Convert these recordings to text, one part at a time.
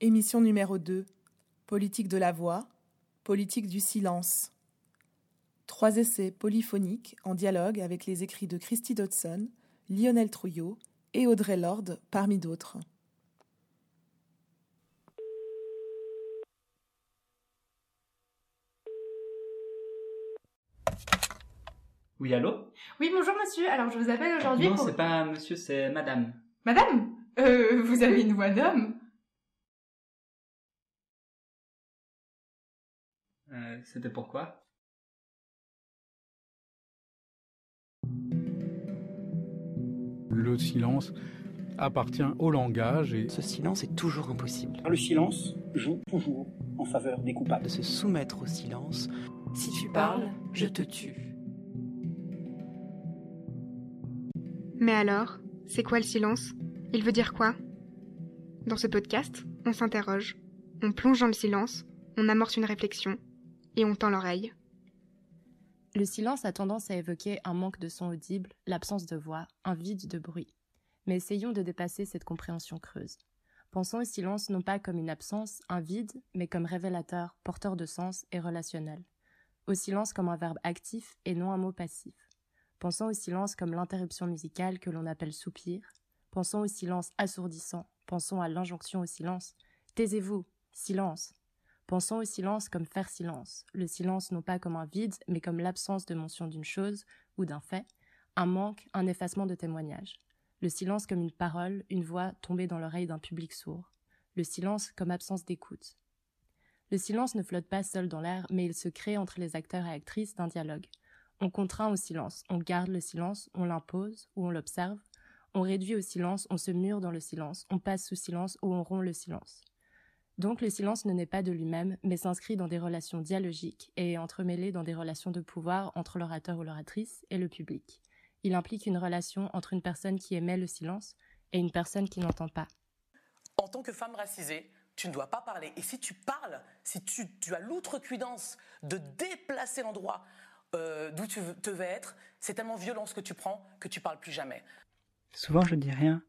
Émission numéro 2. Politique de la voix, politique du silence. Trois essais polyphoniques en dialogue avec les écrits de Christy Dodson, Lionel Trouillot et Audrey Lorde, parmi d'autres. Oui, allô? Oui, bonjour monsieur. Alors je vous appelle aujourd'hui Non, pour... c'est pas monsieur, c'est madame. Madame? Euh, vous avez une voix d'homme? C'était pourquoi? Le silence appartient au langage et Ce silence est toujours impossible. Le silence joue toujours en faveur des coupables. De se soumettre au silence. Si tu parles, je te tue. Mais alors, c'est quoi le silence? Il veut dire quoi? Dans ce podcast, on s'interroge, on plonge dans le silence, on amorce une réflexion et on tend l'oreille. Le silence a tendance à évoquer un manque de son audible, l'absence de voix, un vide de bruit. Mais essayons de dépasser cette compréhension creuse. Pensons au silence non pas comme une absence, un vide, mais comme révélateur, porteur de sens et relationnel. Au silence comme un verbe actif et non un mot passif. Pensons au silence comme l'interruption musicale que l'on appelle soupir. Pensons au silence assourdissant. Pensons à l'injonction au silence. Taisez-vous, silence. Pensons au silence comme faire silence. Le silence non pas comme un vide, mais comme l'absence de mention d'une chose ou d'un fait, un manque, un effacement de témoignage. Le silence comme une parole, une voix tombée dans l'oreille d'un public sourd. Le silence comme absence d'écoute. Le silence ne flotte pas seul dans l'air, mais il se crée entre les acteurs et actrices d'un dialogue. On contraint au silence, on garde le silence, on l'impose ou on l'observe, on réduit au silence, on se mure dans le silence, on passe sous silence ou on rompt le silence. Donc le silence ne naît pas de lui-même, mais s'inscrit dans des relations dialogiques et est entremêlé dans des relations de pouvoir entre l'orateur ou l'oratrice et le public. Il implique une relation entre une personne qui émet le silence et une personne qui n'entend pas. En tant que femme racisée, tu ne dois pas parler. Et si tu parles, si tu, tu as l'outrecuidance de déplacer l'endroit euh, d'où tu te veux être, c'est tellement violent ce que tu prends que tu parles plus jamais. Souvent je dis rien.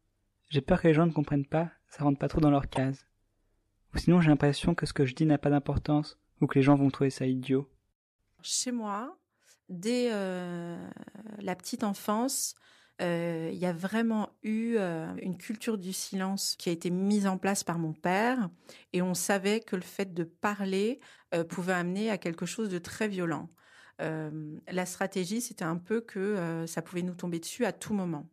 J'ai peur que les gens ne comprennent pas, ça rentre pas trop dans leur case. Ou sinon j'ai l'impression que ce que je dis n'a pas d'importance, ou que les gens vont trouver ça idiot. Chez moi, dès euh, la petite enfance, euh, il y a vraiment eu euh, une culture du silence qui a été mise en place par mon père, et on savait que le fait de parler euh, pouvait amener à quelque chose de très violent. Euh, la stratégie, c'était un peu que euh, ça pouvait nous tomber dessus à tout moment.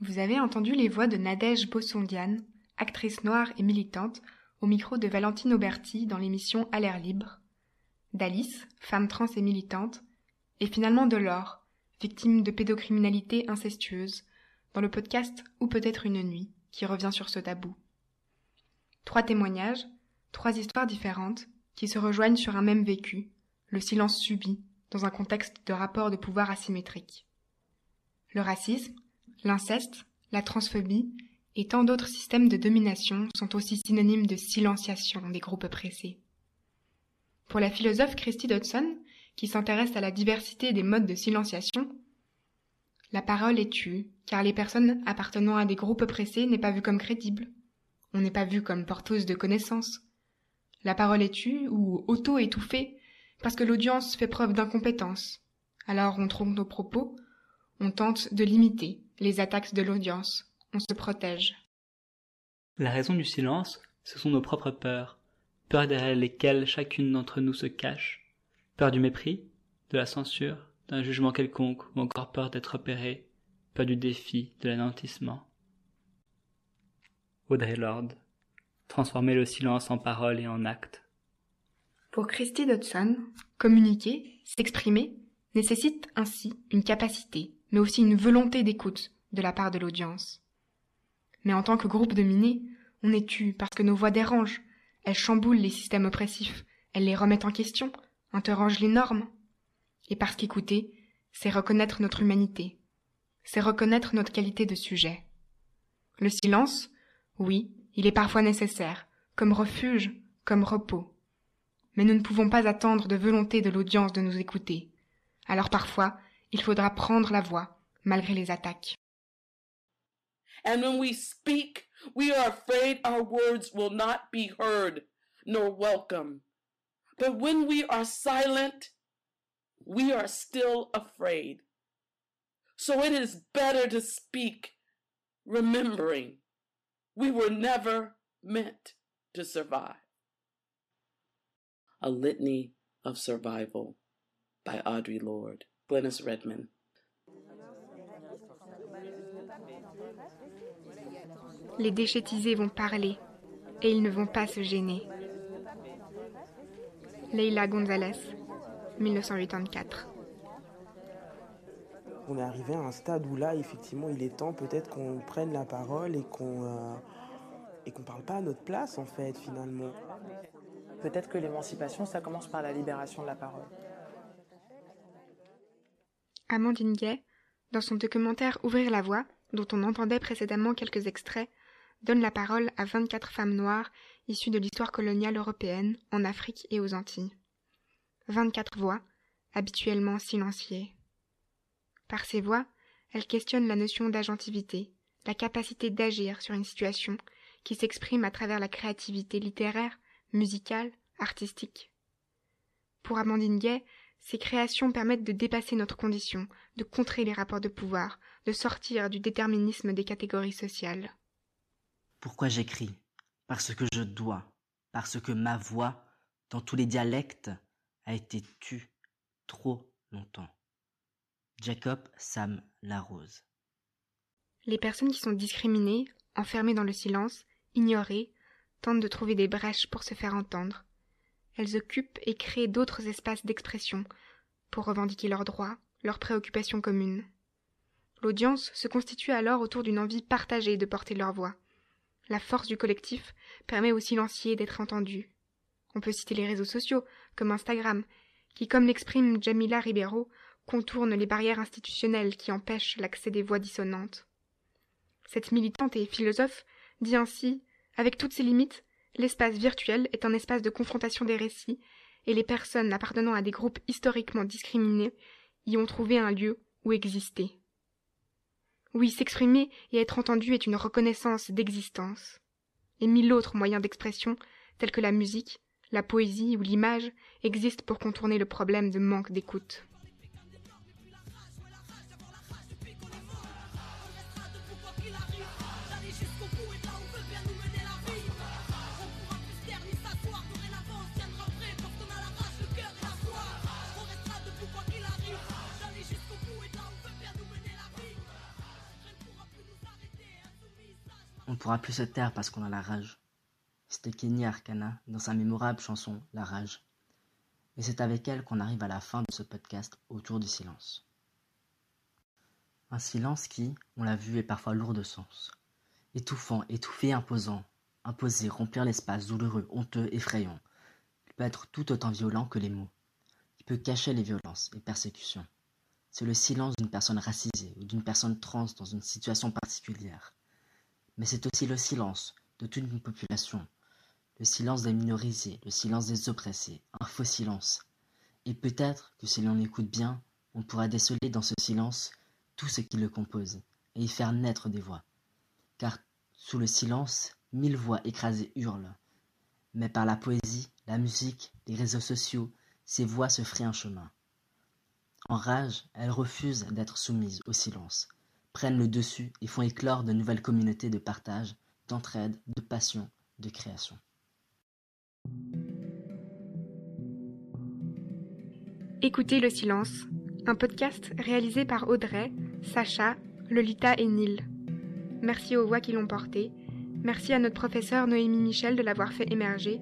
Vous avez entendu les voix de Nadège Bossondiane, actrice noire et militante, au micro de Valentine Auberti dans l'émission À l'air libre, d'Alice, femme trans et militante, et finalement de Laure, victime de pédocriminalité incestueuse, dans le podcast Ou peut-être une nuit, qui revient sur ce tabou. Trois témoignages, trois histoires différentes, qui se rejoignent sur un même vécu, le silence subi, dans un contexte de rapport de pouvoir asymétrique. Le racisme, l'inceste, la transphobie et tant d'autres systèmes de domination sont aussi synonymes de silenciation des groupes oppressés. Pour la philosophe Christy Dodson, qui s'intéresse à la diversité des modes de silenciation, la parole est tue, car les personnes appartenant à des groupes oppressés n'est pas vue comme crédible. On n'est pas vu comme porteuse de connaissances. La parole est tue ou auto-étouffée parce que l'audience fait preuve d'incompétence. Alors on trompe nos propos, on tente de limiter les attaques de l'audience, on se protège. La raison du silence, ce sont nos propres peurs, peurs derrière lesquelles chacune d'entre nous se cache, peur du mépris, de la censure, d'un jugement quelconque, ou encore peur d'être repéré, peur du défi, de l'anéantissement. Audrey Lorde, transformer le silence en parole et en acte. Pour Christy Dodson, communiquer, s'exprimer, nécessite ainsi une capacité, mais aussi une volonté d'écoute de la part de l'audience. Mais en tant que groupe dominé, on est tu parce que nos voix dérangent, elles chamboulent les systèmes oppressifs, elles les remettent en question, interrogent les normes. Et parce qu'écouter, c'est reconnaître notre humanité, c'est reconnaître notre qualité de sujet. Le silence, oui, il est parfois nécessaire, comme refuge, comme repos. Mais nous ne pouvons pas attendre de volonté de l'audience de nous écouter. Alors parfois, il faudra prendre la voix, malgré les attaques. And when we speak, we are afraid our words will not be heard nor welcome. But when we are silent, we are still afraid. So it is better to speak, remembering we were never meant to survive. A Litany of Survival by Audrey Lorde. Glennis Redman. Les déchétisés vont parler et ils ne vont pas se gêner. Leila Gonzalez, 1984. On est arrivé à un stade où là, effectivement, il est temps peut-être qu'on prenne la parole et qu'on euh, et qu'on parle pas à notre place, en fait, finalement. Peut-être que l'émancipation, ça commence par la libération de la parole. Amandine Gay, dans son documentaire Ouvrir la voie, dont on entendait précédemment quelques extraits, donne la parole à 24 femmes noires issues de l'histoire coloniale européenne en Afrique et aux Antilles. 24 voix, habituellement silenciées. Par ces voix, elle questionne la notion d'agentivité, la capacité d'agir sur une situation qui s'exprime à travers la créativité littéraire, musicale, artistique. Pour Amandine Gay, ces créations permettent de dépasser notre condition, de contrer les rapports de pouvoir, de sortir du déterminisme des catégories sociales. Pourquoi j'écris? Parce que je dois, parce que ma voix, dans tous les dialectes, a été tue trop longtemps. Jacob Sam Larose. Les personnes qui sont discriminées, enfermées dans le silence, ignorées, tentent de trouver des brèches pour se faire entendre. Elles occupent et créent d'autres espaces d'expression pour revendiquer leurs droits, leurs préoccupations communes. L'audience se constitue alors autour d'une envie partagée de porter leur voix. La force du collectif permet aux silencieux d'être entendus. On peut citer les réseaux sociaux, comme Instagram, qui, comme l'exprime Jamila Ribeiro, contournent les barrières institutionnelles qui empêchent l'accès des voix dissonantes. Cette militante et philosophe dit ainsi Avec toutes ses limites, l'espace virtuel est un espace de confrontation des récits, et les personnes appartenant à des groupes historiquement discriminés y ont trouvé un lieu où exister. Oui, s'exprimer et être entendu est une reconnaissance d'existence. Et mille autres moyens d'expression, tels que la musique, la poésie ou l'image, existent pour contourner le problème de manque d'écoute. On ne pourra plus se taire parce qu'on a la rage. C'était Kenny Arcana dans sa mémorable chanson La rage. Et c'est avec elle qu'on arrive à la fin de ce podcast autour du silence. Un silence qui, on l'a vu, est parfois lourd de sens. Étouffant, étouffé, imposant. Imposer, remplir l'espace, douloureux, honteux, effrayant. Il peut être tout autant violent que les mots. Il peut cacher les violences et persécutions. C'est le silence d'une personne racisée ou d'une personne trans dans une situation particulière mais c'est aussi le silence de toute une population, le silence des minorisés, le silence des oppressés, un faux silence. Et peut-être que si l'on écoute bien, on pourra déceler dans ce silence tout ce qui le compose, et y faire naître des voix. Car sous le silence, mille voix écrasées hurlent. Mais par la poésie, la musique, les réseaux sociaux, ces voix se frient un chemin. En rage, elles refusent d'être soumises au silence, prennent le dessus et font éclore de nouvelles communautés de partage, d'entraide, de passion, de création. Écoutez le silence, un podcast réalisé par Audrey, Sacha, Lolita et Neil. Merci aux voix qui l'ont porté. Merci à notre professeur Noémie Michel de l'avoir fait émerger.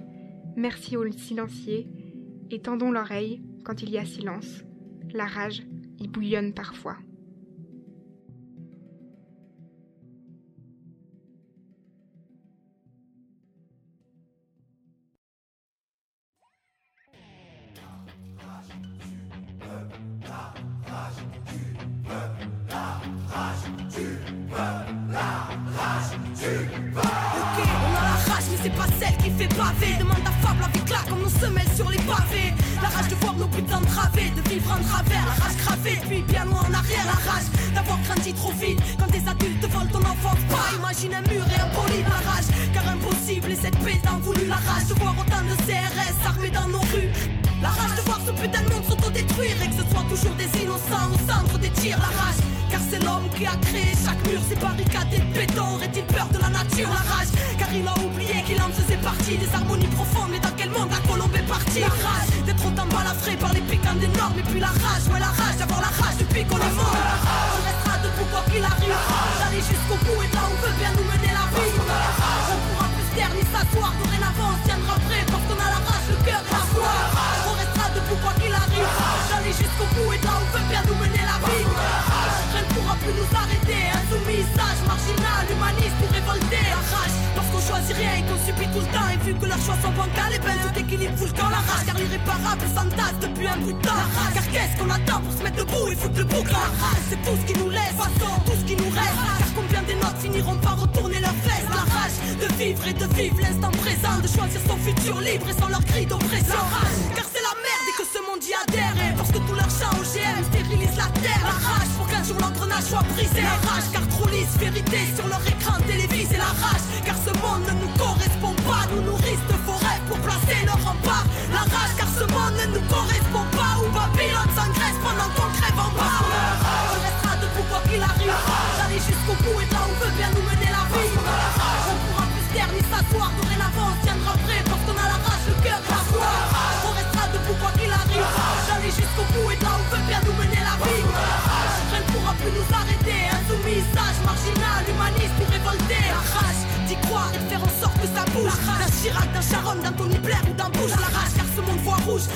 Merci aux silenciers. Et tendons l'oreille quand il y a silence. La rage y bouillonne parfois. Et puis la rage, ouais, la rage d'avoir la rage depuis qu'on est mort. Rien et qu'on subit tout le temps. Et vu que leurs choix sont bancals, et ben tout équilibre fout le camp. La rage, car l'irréparable s'entasse depuis un bout de temps. Car qu'est-ce qu'on attend pour se mettre debout et foutre le bouc? La rage, c'est tout ce qui nous laisse, façon, tout ce qui nous reste. Car combien des notes finiront par retourner leurs fesses? La rage de vivre et de vivre l'instant présent, de choisir son futur libre et sans leur cri d'oppression. Car c'est la merde et que ce monde y adhère. Et parce que tout leur chant OGM stérilise la terre. Rage pour qu'un jour l'engrenage soit brisé. La rage, car trop lisse vérité sur leur écran télévisé. La rage, car ce monde ne nous correspond pas. Nous nourrissent de rêves pour placer leur rempart. La rage, car ce monde ne nous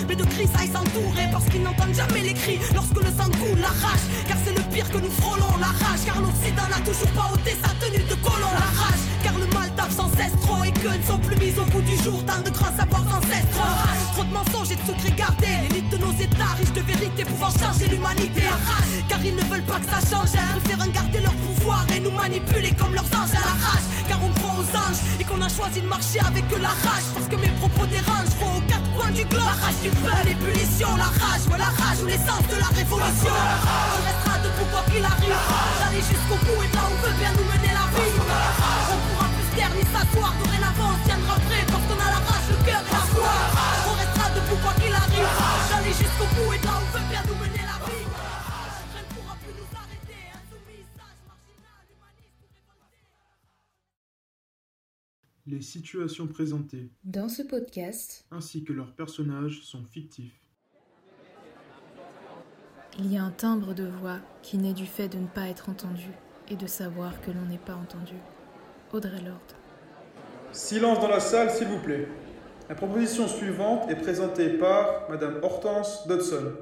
mais de grisailles s'entourer parce qu'ils n'entendent jamais les cris lorsque le sang coule. La rage, car c'est le pire que nous frôlons. La rage, car l'Occident n'a toujours pas ôté sa tenue de colon. La rage, car le mal tape sans cesse trop et que ne sont plus mis au bout du jour. Tant de grands savoirs ancestraux. Rage, trop de mensonges et de secrets gardés. L'élite de nos états riches de vérité pouvant changer l'humanité. La rage, car ils ne veulent pas que ça change. Ils préfèrent garder leur pouvoir et nous manipuler comme leurs anges. La rage, car on croit aux anges et qu'on a choisi de marcher avec la rage. Parce que mes propos dérangent, du globe. La rage du peuple, l'ébullition, la rage, ouais, la rage ou l'essence de la révolution. On restera debout quoi qu'il arrive. D'aller jusqu'au bout et là on veut bien nous mener la vie. On pourra plus taire ni s'asseoir. Dorénavant, on tiendra prêt parce qu'on a la rage, le cœur et la foi. On restera debout quoi qu'il arrive. D'aller jusqu'au bout et Les situations présentées, Dans ce podcast, ainsi que leurs personnages, sont fictifs. il y a un timbre de voix qui naît du fait de ne pas être entendu et de savoir que l'on n'est pas entendu. Audrey Lorde. Silence dans la salle, s'il vous plaît. La proposition suivante est présentée par Madame Hortense Dodson.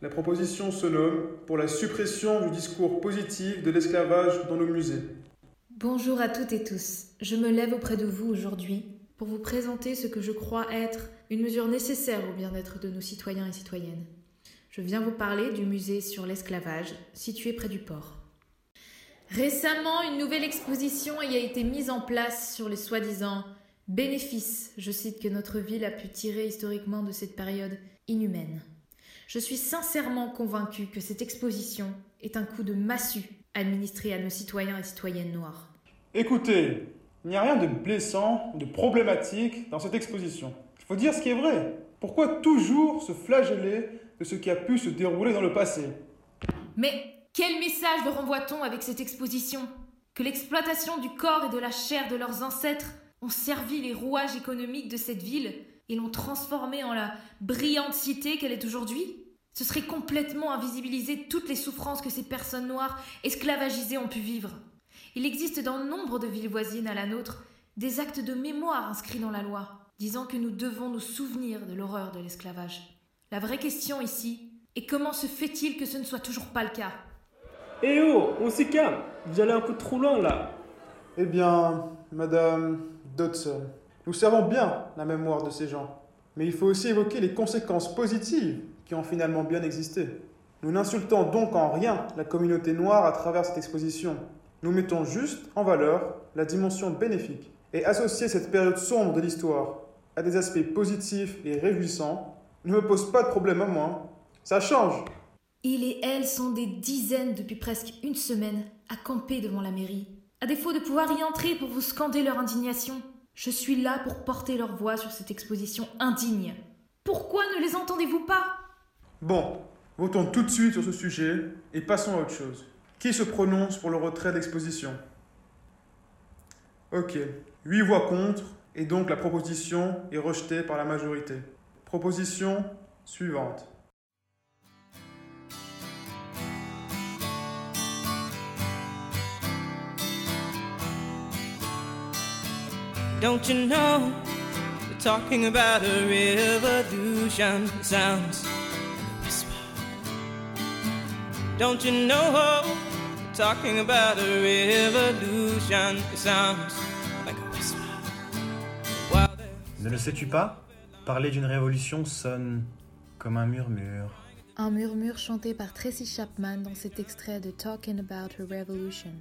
La proposition se nomme pour la suppression du discours positif de l'esclavage dans nos musées. Bonjour à toutes et tous. Je me lève auprès de vous aujourd'hui pour vous présenter ce que je crois être une mesure nécessaire au bien-être de nos citoyens et citoyennes. Je viens vous parler du musée sur l'esclavage, situé près du port. Récemment, une nouvelle exposition y a été mise en place sur les soi-disant bénéfices, je cite, que notre ville a pu tirer historiquement de cette période inhumaine. Je suis sincèrement convaincue que cette exposition est un coup de massue administré à nos citoyens et citoyennes noirs. Écoutez, il n'y a rien de blessant, de problématique dans cette exposition. Il faut dire ce qui est vrai. Pourquoi toujours se flageller de ce qui a pu se dérouler dans le passé? Mais quel message leur envoie-t-on avec cette exposition? Que l'exploitation du corps et de la chair de leurs ancêtres ont servi les rouages économiques de cette ville et l'ont transformée en la brillante cité qu'elle est aujourd'hui? Ce serait complètement invisibiliser toutes les souffrances que ces personnes noires esclavagisées ont pu vivre. Il existe dans nombre de villes voisines à la nôtre des actes de mémoire inscrits dans la loi, disant que nous devons nous souvenir de l'horreur de l'esclavage. La vraie question ici est comment se fait-il que ce ne soit toujours pas le cas? Eh oh, on s'y calme. Vous allez un peu trop loin là. Eh bien, Madame Dodson, nous savons bien la mémoire de ces gens, mais il faut aussi évoquer les conséquences positives qui ont finalement bien existé. Nous n'insultons donc en rien la communauté noire à travers cette exposition. Nous mettons juste en valeur la dimension bénéfique Et associer cette période sombre de l'histoire à des aspects positifs et réjouissants ne me pose pas de problème à moi. Ça change. Il et elle sont des dizaines depuis presque une semaine à camper devant la mairie. À défaut de pouvoir y entrer pour vous scander leur indignation, je suis là pour porter leur voix sur cette exposition indigne. Pourquoi ne les entendez-vous pas? Bon, votons tout de suite sur ce sujet et passons à autre chose. Qui se prononce pour le retrait de l'exposition Ok, 8 voix contre, et donc la proposition est rejetée par la majorité. Proposition suivante. Don't you know talking about a? Sounds. Don't you know talking about a revolution? It sounds like a whisper. Ne le sais-tu pas? Parler d'une révolution sonne comme un murmure. Un murmure chanté par Tracy Chapman dans cet extrait de Talking About a Revolution.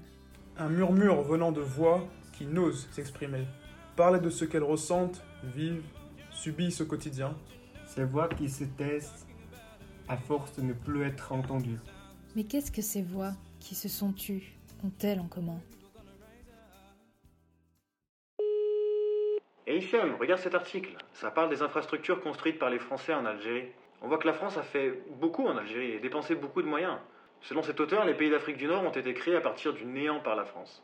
Un murmure venant de voix qui n'osent s'exprimer. Parler de ce qu'elles ressentent, vivent, subissent au quotidien. Ces voix qui se taisent à force de ne plus être entendues. Mais qu'est-ce que ces voix qui se sont tues ont-elles en commun? Et Hichem, regarde cet article. Ça parle des infrastructures construites par les Français en Algérie. On voit que la France a fait beaucoup en Algérie et dépensé beaucoup de moyens. Selon cet auteur, les pays d'Afrique du Nord ont été créés à partir du néant par la France.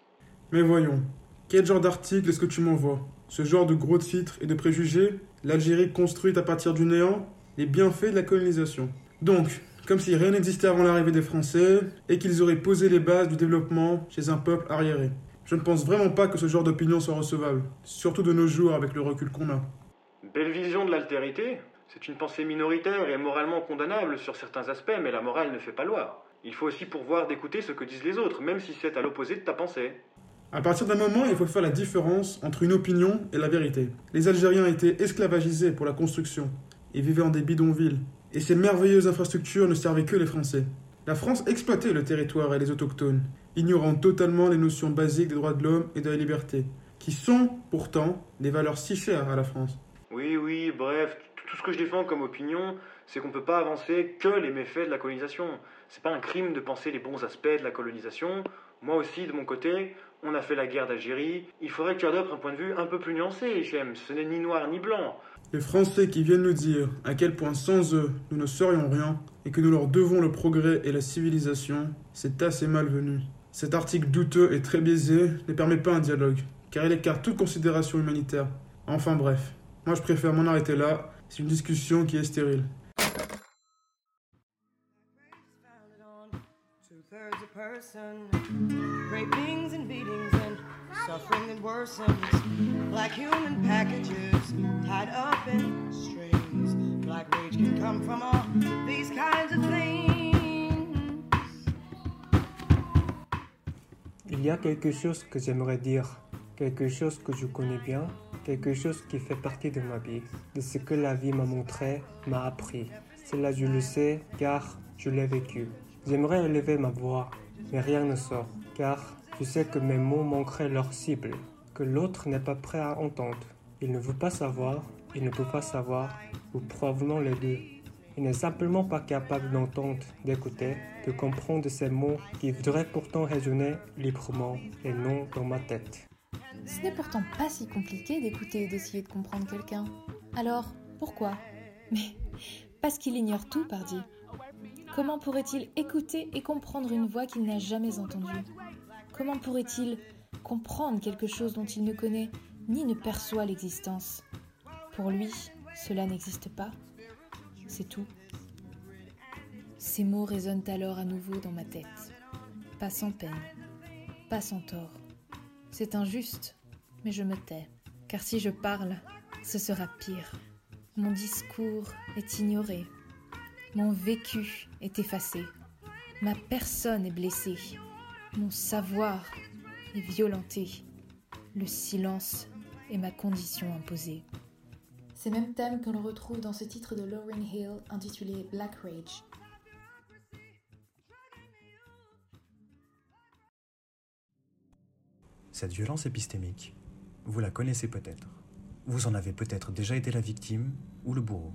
Mais voyons, quel genre d'article est-ce que tu m'envoies? Ce genre de gros titres et de préjugés L'Algérie construite à partir du néant Les bienfaits de la colonisation. Donc, comme si rien n'existait avant l'arrivée des Français et qu'ils auraient posé les bases du développement chez un peuple arriéré. Je ne pense vraiment pas que ce genre d'opinion soit recevable, surtout de nos jours avec le recul qu'on a. Belle vision de l'altérité. C'est une pensée minoritaire et moralement condamnable sur certains aspects, mais la morale ne fait pas loi. Il faut aussi pourvoir d'écouter ce que disent les autres, même si c'est à l'opposé de ta pensée. À partir d'un moment, il faut faire la différence entre une opinion et la vérité. Les Algériens étaient esclavagisés pour la construction et vivaient en des bidonvilles. Et ces merveilleuses infrastructures ne servaient que les Français. La France exploitait le territoire et les autochtones, ignorant totalement les notions basiques des droits de l'homme et de la liberté, qui sont pourtant des valeurs si chères à la France. Oui, oui, bref, tout ce que je défends comme opinion, c'est qu'on ne peut pas avancer que les méfaits de la colonisation. C'est pas un crime de penser les bons aspects de la colonisation. Moi aussi, de mon côté, on a fait la guerre d'Algérie. Il faudrait que tu adoptes un point de vue un peu plus nuancé, Hichem. Ce n'est ni noir ni blanc. Les Français qui viennent nous dire à quel point sans eux nous ne serions rien et que nous leur devons le progrès et la civilisation, c'est assez malvenu. Cet article douteux et très biaisé ne permet pas un dialogue, car il écarte toute considération humanitaire. Enfin bref, moi je préfère m'en arrêter là, c'est une discussion qui est stérile. Suffering that worsens. Like human packages tied up in strings. Black rage can come from all these kinds of things. Il y a quelque chose que j'aimerais dire, quelque chose que je connais bien, quelque chose qui fait partie de ma vie, de ce que la vie m'a montré, m'a appris. Cela je le sais car je l'ai vécu. J'aimerais élever ma voix, mais rien ne sort, car sais que mes mots manqueraient leur cible, que l'autre n'est pas prêt à entendre. Il ne veut pas savoir, il ne peut pas savoir, ou provenons les deux. Il n'est simplement pas capable d'entendre, d'écouter, de comprendre ces mots qui voudraient pourtant résonner librement et non dans ma tête. Ce n'est pourtant pas si compliqué d'écouter et d'essayer de comprendre quelqu'un. Alors, pourquoi? Mais parce qu'il ignore tout, pardi. Comment pourrait-il écouter et comprendre une voix qu'il n'a jamais entendue? Comment pourrait-il comprendre quelque chose dont il ne connaît ni ne perçoit l'existence? Pour lui, cela n'existe pas. C'est tout. Ces mots résonnent alors à nouveau dans ma tête. Pas sans peine, pas sans tort. C'est injuste, mais je me tais, car si je parle, ce sera pire. Mon discours est ignoré, mon vécu est effacé, ma personne est blessée, mon savoir est violenté, le silence est ma condition imposée. Ces mêmes thèmes que l'on retrouve dans ce titre de Lauryn Hill intitulé Black Rage. Cette violence épistémique vous la connaissez peut-être. Vous en avez peut-être déjà été la victime ou le bourreau.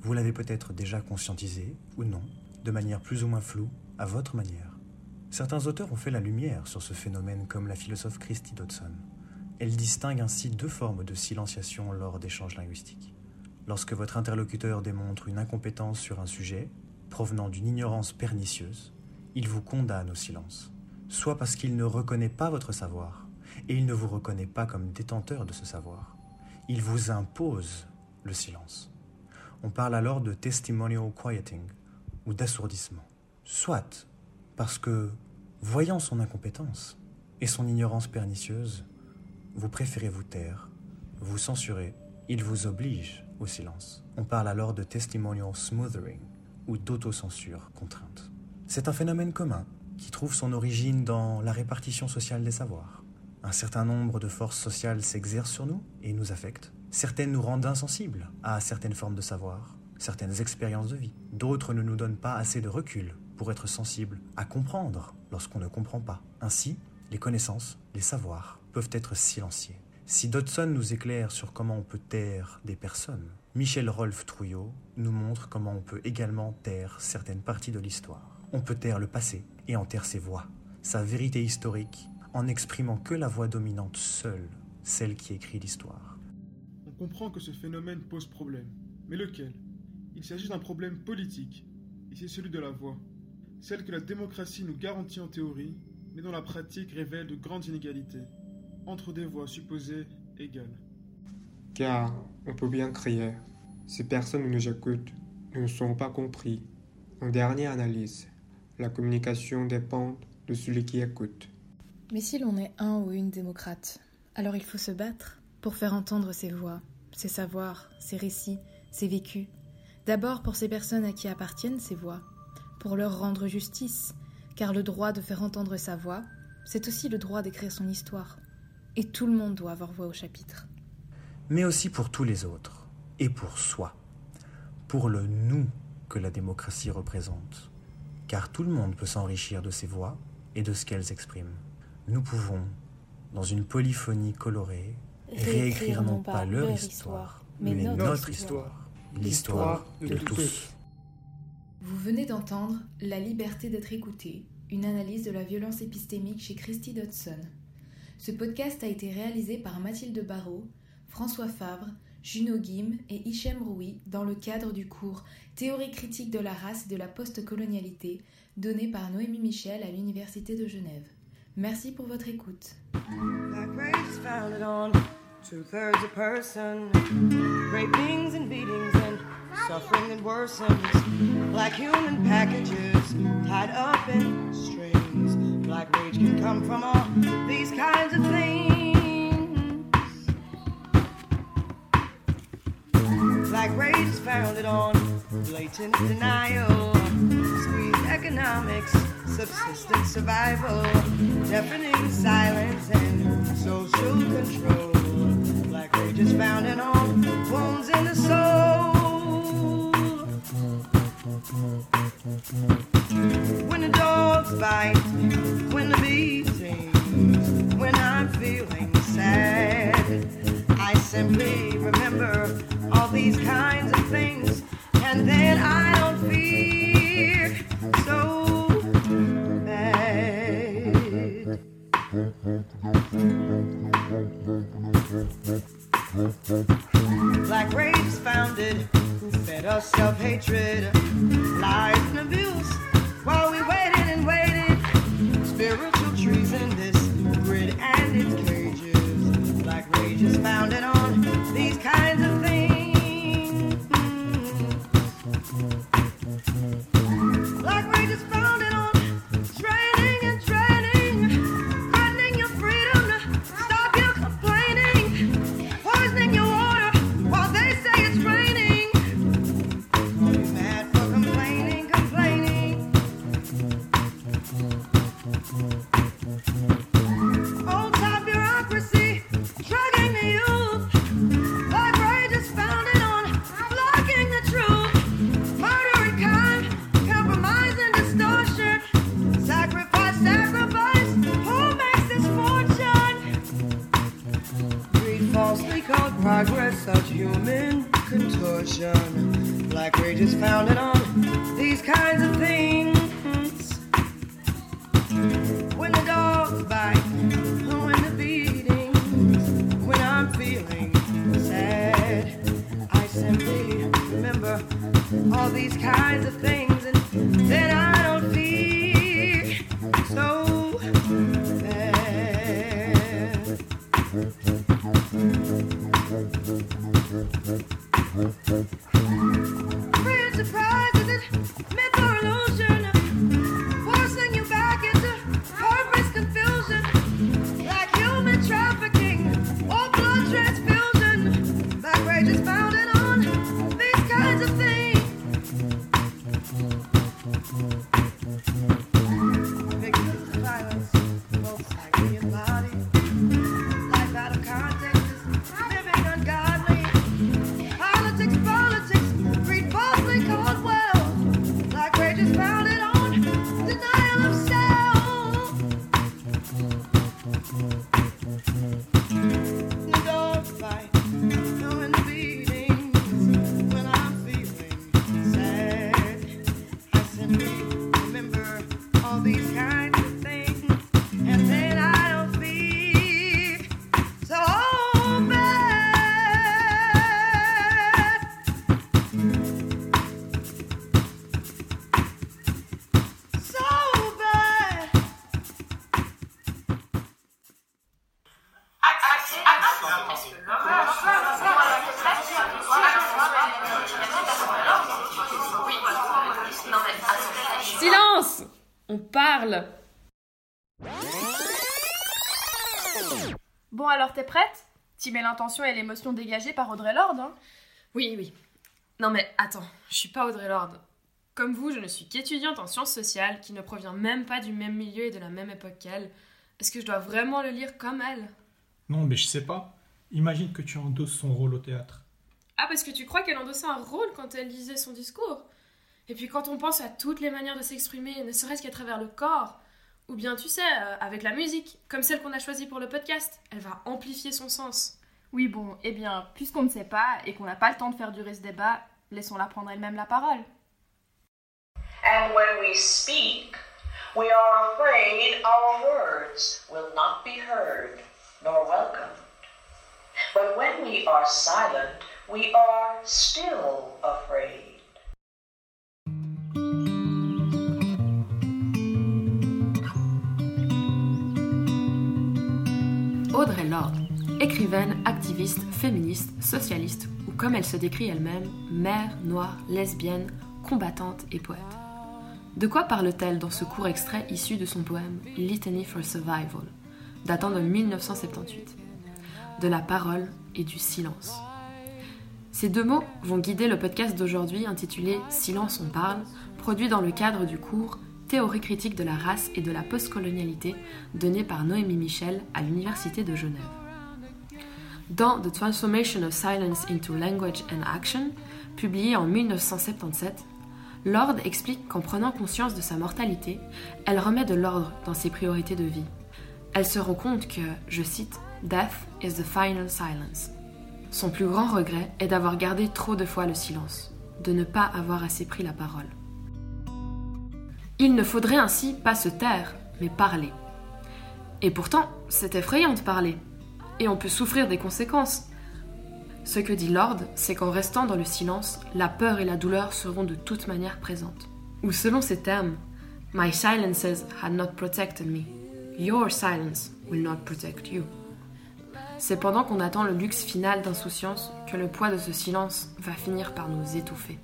Vous l'avez peut-être déjà conscientisé ou non, de manière plus ou moins floue, à votre manière. Certains auteurs ont fait la lumière sur ce phénomène comme la philosophe Christy Dodson. Elle distingue ainsi deux formes de silenciation lors d'échanges linguistiques. Lorsque votre interlocuteur démontre une incompétence sur un sujet, provenant d'une ignorance pernicieuse, il vous condamne au silence, soit parce qu'il ne reconnaît pas votre savoir, et il ne vous reconnaît pas comme détenteur de ce savoir. Il vous impose le silence. On parle alors de testimonial quieting ou d'assourdissement. Soit parce que, voyant son incompétence et son ignorance pernicieuse, vous préférez vous taire, vous censurer, il vous oblige au silence. On parle alors de testimonial smothering ou d'autocensure contrainte. C'est un phénomène commun qui trouve son origine dans la répartition sociale des savoirs. Un certain nombre de forces sociales s'exercent sur nous et nous affectent. Certaines nous rendent insensibles à certaines formes de savoir, certaines expériences de vie. D'autres ne nous donnent pas assez de recul pour être sensibles à comprendre lorsqu'on ne comprend pas. Ainsi, les connaissances, les savoirs peuvent être silenciés. Si Dodson nous éclaire sur comment on peut taire des personnes, Michel Rolf Trouillot nous montre comment on peut également taire certaines parties de l'histoire. On peut taire le passé et en taire ses voix, sa vérité historique, en n'exprimant que la voix dominante seule, celle qui écrit l'histoire. On comprend que ce phénomène pose problème. Mais lequel? Il s'agit d'un problème politique, et c'est celui de la voix. Celle que la démocratie nous garantit en théorie, mais dont la pratique révèle de grandes inégalités, entre des voix supposées égales. Car on peut bien crier. Si personne ne nous écoute, nous ne serons pas compris. En dernière analyse, la communication dépend de celui qui écoute. Mais si l'on est un ou une démocrate, alors il faut se battre pour faire entendre ses voix, ses savoirs, ses récits, ses vécus. D'abord pour ces personnes à qui appartiennent ces voix, pour leur rendre justice, car le droit de faire entendre sa voix, c'est aussi le droit d'écrire son histoire. Et tout le monde doit avoir voix au chapitre. Mais aussi pour tous les autres, et pour soi, pour le nous que la démocratie représente, car tout le monde peut s'enrichir de ses voix et de ce qu'elles expriment. Nous pouvons, dans une polyphonie colorée, réécrire non pas leur histoire, mais notre histoire, l'histoire de tous. Vous venez d'entendre La liberté d'être écouté, une analyse de la violence épistémique chez Christy Dodson. Ce podcast a été réalisé par Mathilde Barrault, François Fabre, Juno Guim et Hichem Roui dans le cadre du cours Théorie critique de la race et de la postcolonialité donné par Noémie Michel à l'Université de Genève. Merci pour votre écoute. Suffering that worsens. like human packages tied up in strings. Black rage can come from all these kinds of things. Black rage is founded on blatant denial, squeezed economics, subsistence survival, deafening silence, and social control. Black rage is founded on When the dogs bite, when the bee sings, when I'm feeling sad, I simply remember l'intention et l'émotion dégagées par Audrey Lorde, hein Oui, oui. Non mais attends, je suis pas Audrey Lorde. Comme vous, je ne suis qu'étudiante en sciences sociales qui ne provient même pas du même milieu et de la même époque qu'elle. Est-ce que je dois vraiment le lire comme elle? Non, mais je sais pas. Imagine que tu endosses son rôle au théâtre. Ah, parce que tu crois qu'elle endossait un rôle quand elle lisait son discours? Et puis quand on pense à toutes les manières de s'exprimer, ne serait-ce qu'à travers le corps, ou bien tu sais, euh, avec la musique, comme celle qu'on a choisie pour le podcast, elle va amplifier son sens. Oui bon, eh bien, puisqu'on ne sait pas et qu'on n'a pas le temps de faire durer ce débat, laissons-la prendre elle-même la parole. And when we speak, we are afraid our words will not be heard nor welcomed. But when we are silent, we are still afraid. Audrey Lorde, écrivaine, activiste, féministe, socialiste, ou comme elle se décrit elle-même, mère, noire, lesbienne, combattante et poète. De quoi parle-t-elle dans ce court extrait issu de son poème Litany for Survival, datant de 1978 De la parole et du silence. Ces deux mots vont guider le podcast d'aujourd'hui intitulé Silence on parle, produit dans le cadre du cours Théorie critique de la race et de la postcolonialité donné par Noémie Michel à l'Université de Genève. Dans The Transformation of Silence into Language and Action, publié en 1977, Lord explique qu'en prenant conscience de sa mortalité, elle remet de l'ordre dans ses priorités de vie. Elle se rend compte que, je cite, Death is the final silence. Son plus grand regret est d'avoir gardé trop de fois le silence, de ne pas avoir assez pris la parole. Il ne faudrait ainsi pas se taire, mais parler. Et pourtant, c'est effrayant de parler. Et on peut souffrir des conséquences. Ce que dit Lord, c'est qu'en restant dans le silence, la peur et la douleur seront de toute manière présentes. Ou selon ces termes, My silences had not protected me. Your silence will not protect you. C'est pendant qu'on attend le luxe final d'insouciance que le poids de ce silence va finir par nous étouffer.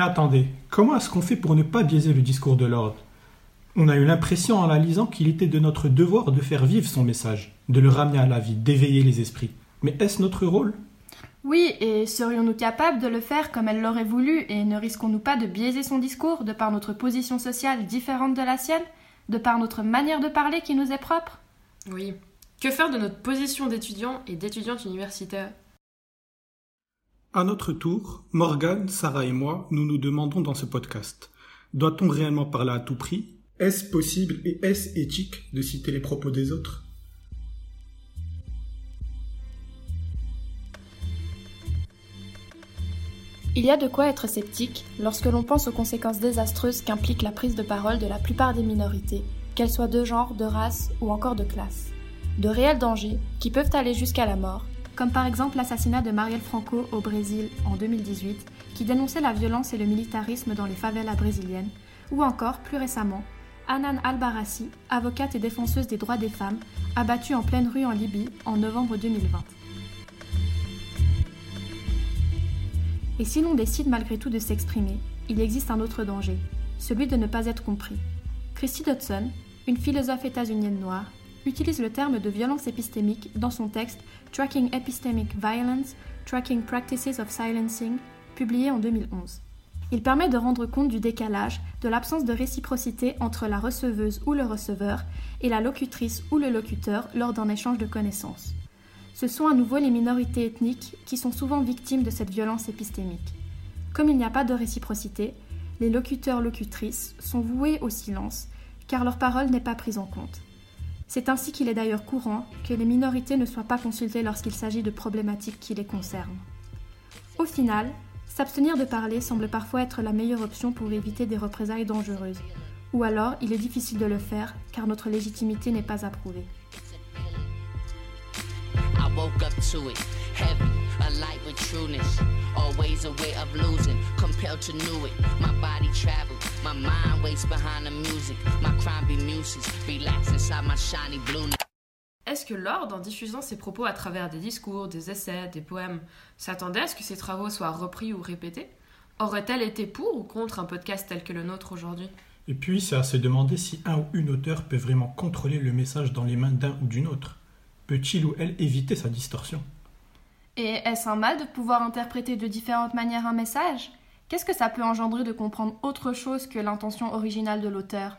Mais attendez, comment est-ce qu'on fait pour ne pas biaiser le discours de Lord? On a eu l'impression en la lisant qu'il était de notre devoir de faire vivre son message, de le ramener à la vie, d'éveiller les esprits. Mais est-ce notre rôle? Oui, et serions-nous capables de le faire comme elle l'aurait voulu et ne risquons-nous pas de biaiser son discours de par notre position sociale différente de la sienne, de par notre manière de parler qui nous est propre? Oui, Que faire de notre position d'étudiant et d'étudiante universitaire? À notre tour, Morgane, Sarah et moi, nous nous demandons dans ce podcast doit-on réellement parler à tout prix? Est-ce possible et est-ce éthique de citer les propos des autres? Il y a de quoi être sceptique lorsque l'on pense aux conséquences désastreuses qu'implique la prise de parole de la plupart des minorités, qu'elles soient de genre, de race ou encore de classe. De réels dangers qui peuvent aller jusqu'à la mort, comme par exemple l'assassinat de Marielle Franco au Brésil en 2018, qui dénonçait la violence et le militarisme dans les favelas brésiliennes, ou encore, plus récemment, Anan Al-Barassi, avocate et défenseuse des droits des femmes, abattue en pleine rue en Libye en novembre 2020. Et si l'on décide malgré tout de s'exprimer, il existe un autre danger, celui de ne pas être compris. Christy Dodson, une philosophe états-unienne noire, utilise le terme de violence épistémique dans son texte Tracking Epistemic Violence, Tracking Practices of Silencing, publié en 2011. Il permet de rendre compte du décalage, de l'absence de réciprocité entre la receveuse ou le receveur et la locutrice ou le locuteur lors d'un échange de connaissances. Ce sont à nouveau les minorités ethniques qui sont souvent victimes de cette violence épistémique. Comme il n'y a pas de réciprocité, les locuteurs-locutrices sont voués au silence, car leur parole n'est pas prise en compte. C'est ainsi qu'il est d'ailleurs courant que les minorités ne soient pas consultées lorsqu'il s'agit de problématiques qui les concernent. Au final, s'abstenir de parler semble parfois être la meilleure option pour éviter des représailles dangereuses, ou alors il est difficile de le faire car notre légitimité n'est pas approuvée. A light with trueness. Always a way of losing, compelled to know it. My body travel, my mind waits behind the music. My crime be muses, relax inside my shiny blueness. Est-ce que Lord, en diffusant ses propos à travers des discours, des essais, des poèmes, s'attendait à ce que ses travaux soient repris ou répétés? Aurait-elle été pour ou contre un podcast tel que le nôtre aujourd'hui? Et puis, c'est à se demander si un ou une auteur peut vraiment contrôler le message dans les mains d'un ou d'une autre. Peut-il ou elle éviter sa distorsion? Et est-ce un mal de pouvoir interpréter de différentes manières un message? Qu'est-ce que ça peut engendrer de comprendre autre chose que l'intention originale de l'auteur?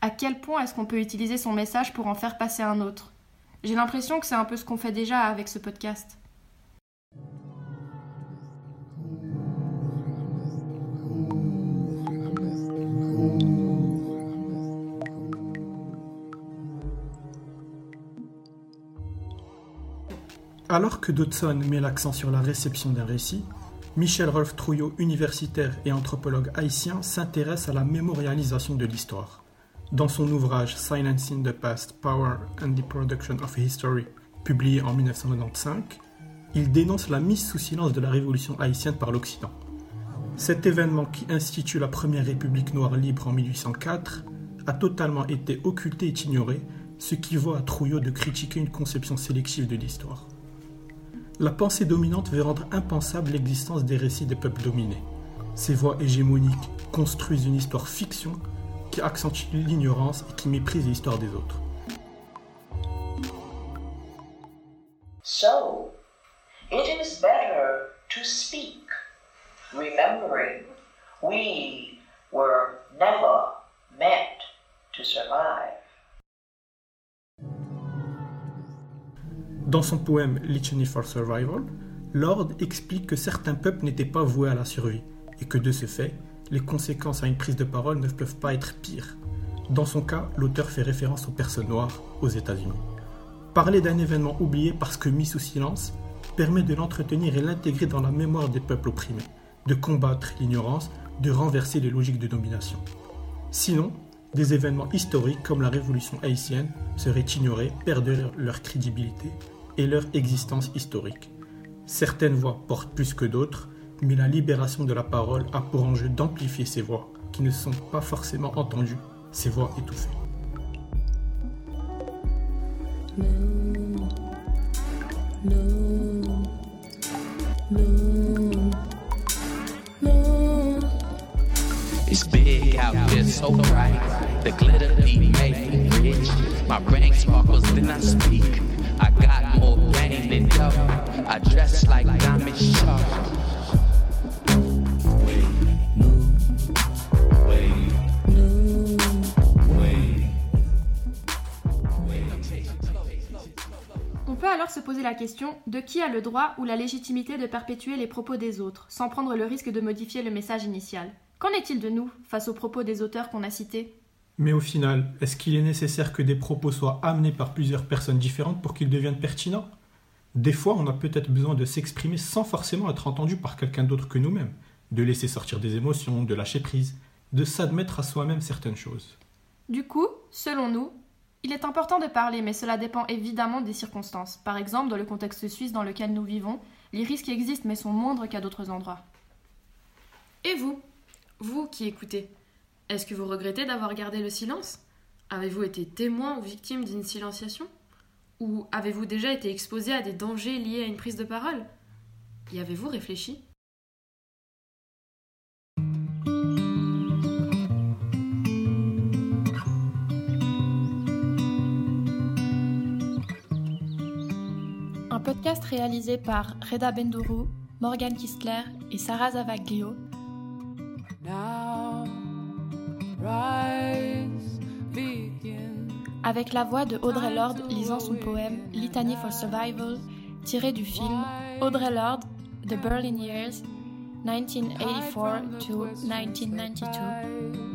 À quel point est-ce qu'on peut utiliser son message pour en faire passer un autre? J'ai l'impression que c'est un peu ce qu'on fait déjà avec ce podcast. Alors que Dodson met l'accent sur la réception d'un récit, Michel Rolf Trouillot, universitaire et anthropologue haïtien, s'intéresse à la mémorialisation de l'histoire. Dans son ouvrage Silencing the Past, Power and the Production of History, publié en 1995, il dénonce la mise sous silence de la révolution haïtienne par l'Occident. Cet événement qui institue la première République noire libre en 1804 a totalement été occulté et ignoré, ce qui vaut à Trouillot de critiquer une conception sélective de l'histoire. La pensée dominante veut rendre impensable l'existence des récits des peuples dominés. Ces voix hégémoniques construisent une histoire fiction qui accentue l'ignorance et qui méprise l'histoire des autres. So, it is better to speak, remembering we were never meant to survive. Dans son poème Litany for Survival, Lord explique que certains peuples n'étaient pas voués à la survie et que de ce fait, les conséquences à une prise de parole ne peuvent pas être pires. Dans son cas, l'auteur fait référence aux personnes noires aux États-Unis. Parler d'un événement oublié parce que mis sous silence permet de l'entretenir et l'intégrer dans la mémoire des peuples opprimés, de combattre l'ignorance, de renverser les logiques de domination. Sinon, des événements historiques comme la révolution haïtienne seraient ignorés, perdraient leur crédibilité et leur existence historique. Certaines voix portent plus que d'autres, mais la libération de la parole a pour enjeu d'amplifier ces voix qui ne sont pas forcément entendues, ces voix étouffées. It's. I peut alors se poser la question de qui a le droit ou la légitimité de perpétuer les propos des autres, sans prendre le risque de modifier le message initial. Qu'en est-il de nous face aux propos des auteurs qu'on a cités? Mais au final, est-ce qu'il est nécessaire que des propos soient amenés par plusieurs personnes différentes pour qu'ils deviennent pertinents? Des fois, on a peut-être besoin de s'exprimer sans forcément être entendu par quelqu'un d'autre que nous-mêmes, de laisser sortir des émotions, de lâcher prise, de s'admettre à soi-même certaines choses. Du coup, selon nous, il est important de parler, mais cela dépend évidemment des circonstances. Par exemple, dans le contexte suisse dans lequel nous vivons, les risques existent mais sont moindres qu'à d'autres endroits. Et vous? Vous qui écoutez, est-ce que vous regrettez d'avoir gardé le silence? Avez-vous été témoin ou victime d'une silenciation? Ou avez-vous déjà été exposé à des dangers liés à une prise de parole? Y avez-vous réfléchi? Un podcast réalisé par Reda Bendourou, Morgan Kistler et Sarah Zavaglio. Avec la voix de Audrey Lorde lisant son poème Litany for Survival, tiré du film Audrey Lorde, The Berlin Years, 1984 to 1992.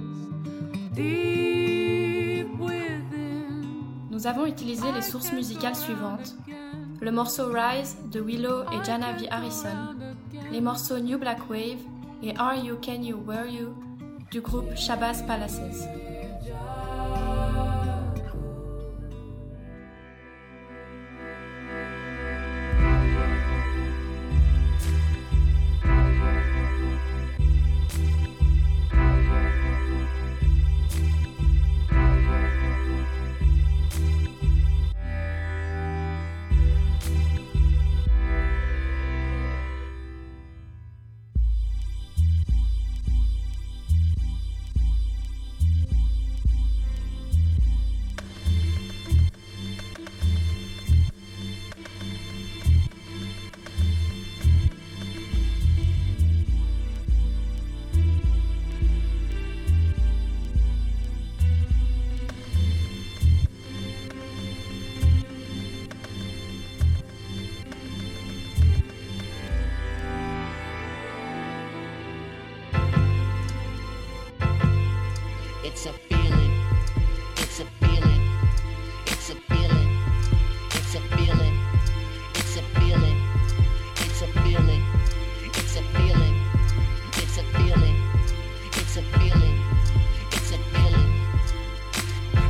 Nous avons utilisé les sources musicales suivantes. le morceau Rise de Willow et Jana V. Harrison, les morceaux New Black Wave et Are You Can You Were You du groupe Shabazz Palaces. It's a feeling. It's a feeling. It's a feeling. It's a feeling. It's a feeling. It's a feeling. It's a feeling. It's a feeling. It's a feeling. It's a feeling.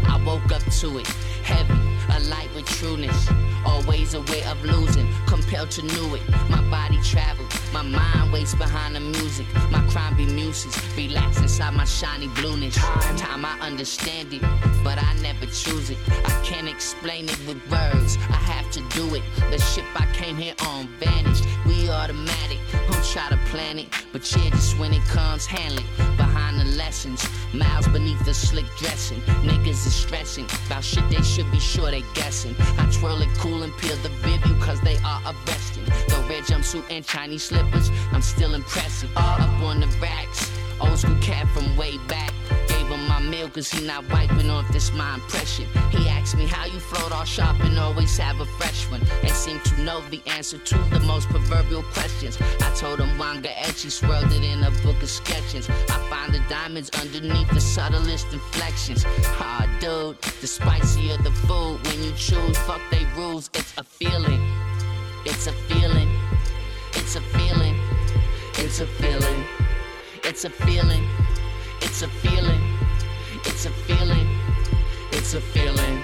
I woke up to it. Heavy, a light with trueness. Always a way of losing, compelled to know it. My body traveled, my mind waits behind the music. My crime be muses, relax inside my shiny blueness. Time I understand it, but I never choose it. I can't explain it with words, I have to do it. The ship I came here on vanished. We automatic, don't try to plan it, but yeah, just when it comes, handle it. Behind the lessons, miles beneath the slick dressing. Niggas is stressing about shit they should be sure they guessing. I twirl it cool and peel the Vivu cause they are arresting. The red jumpsuit and Chinese slippers, I'm still impressive. All up on the racks, old school cat from way back. Gave him my meal cause he not wiping off this my impression. He asked me how you float all sharp and always have a fresh one. And seemed to know the answer to the most proverbial questions. I told him Wanga Etchy swirled it in a book of sketches. I find the diamonds underneath the subtlest inflections. Ah, dude, the spicier the food when you choose, fuck they rules. It's a feeling. It's a feeling. It's a feeling. It's a feeling. It's a feeling. It's a feeling. It's a feeling. It's a feeling.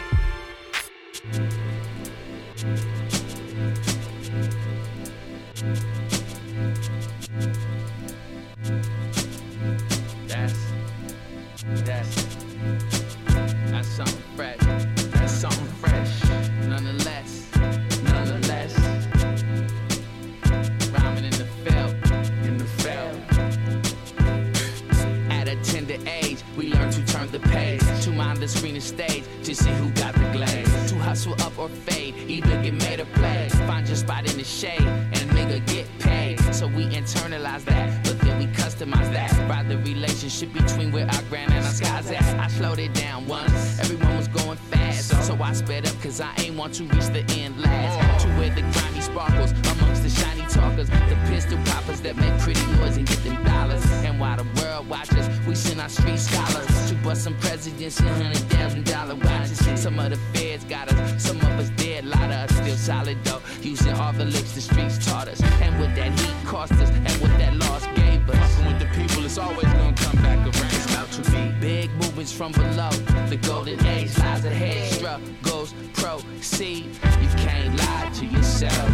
Got us, some of us dead, a lot of us still solid though. Using all the licks the streets taught us, and what that heat cost us, and what that loss gave us. Fucking with the people, it's always gonna come back around. It's about to be big movements from below. The golden age lies ahead. Struggles proceed. You can't lie to yourself.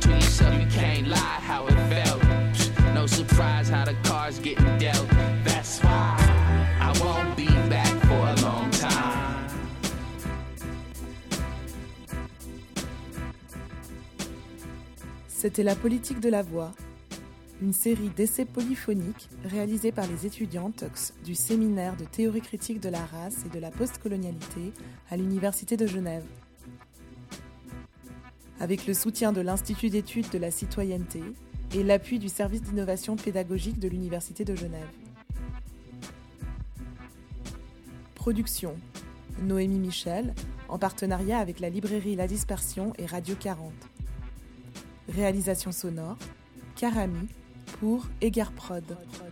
To yourself, you can't lie how it felt. No surprise how the cards getting dealt. That's why C'était La politique de la voix, une série d'essais polyphoniques réalisés par les étudiantes du séminaire de théorie critique de la race et de la postcolonialité à l'Université de Genève. Avec le soutien de l'Institut d'études de la citoyenneté et l'appui du service d'innovation pédagogique de l'Université de Genève. Production Noémie Michel, en partenariat avec la librairie La Dispersion et Radio 40. Réalisation sonore Karami pour Egarprod. Prod.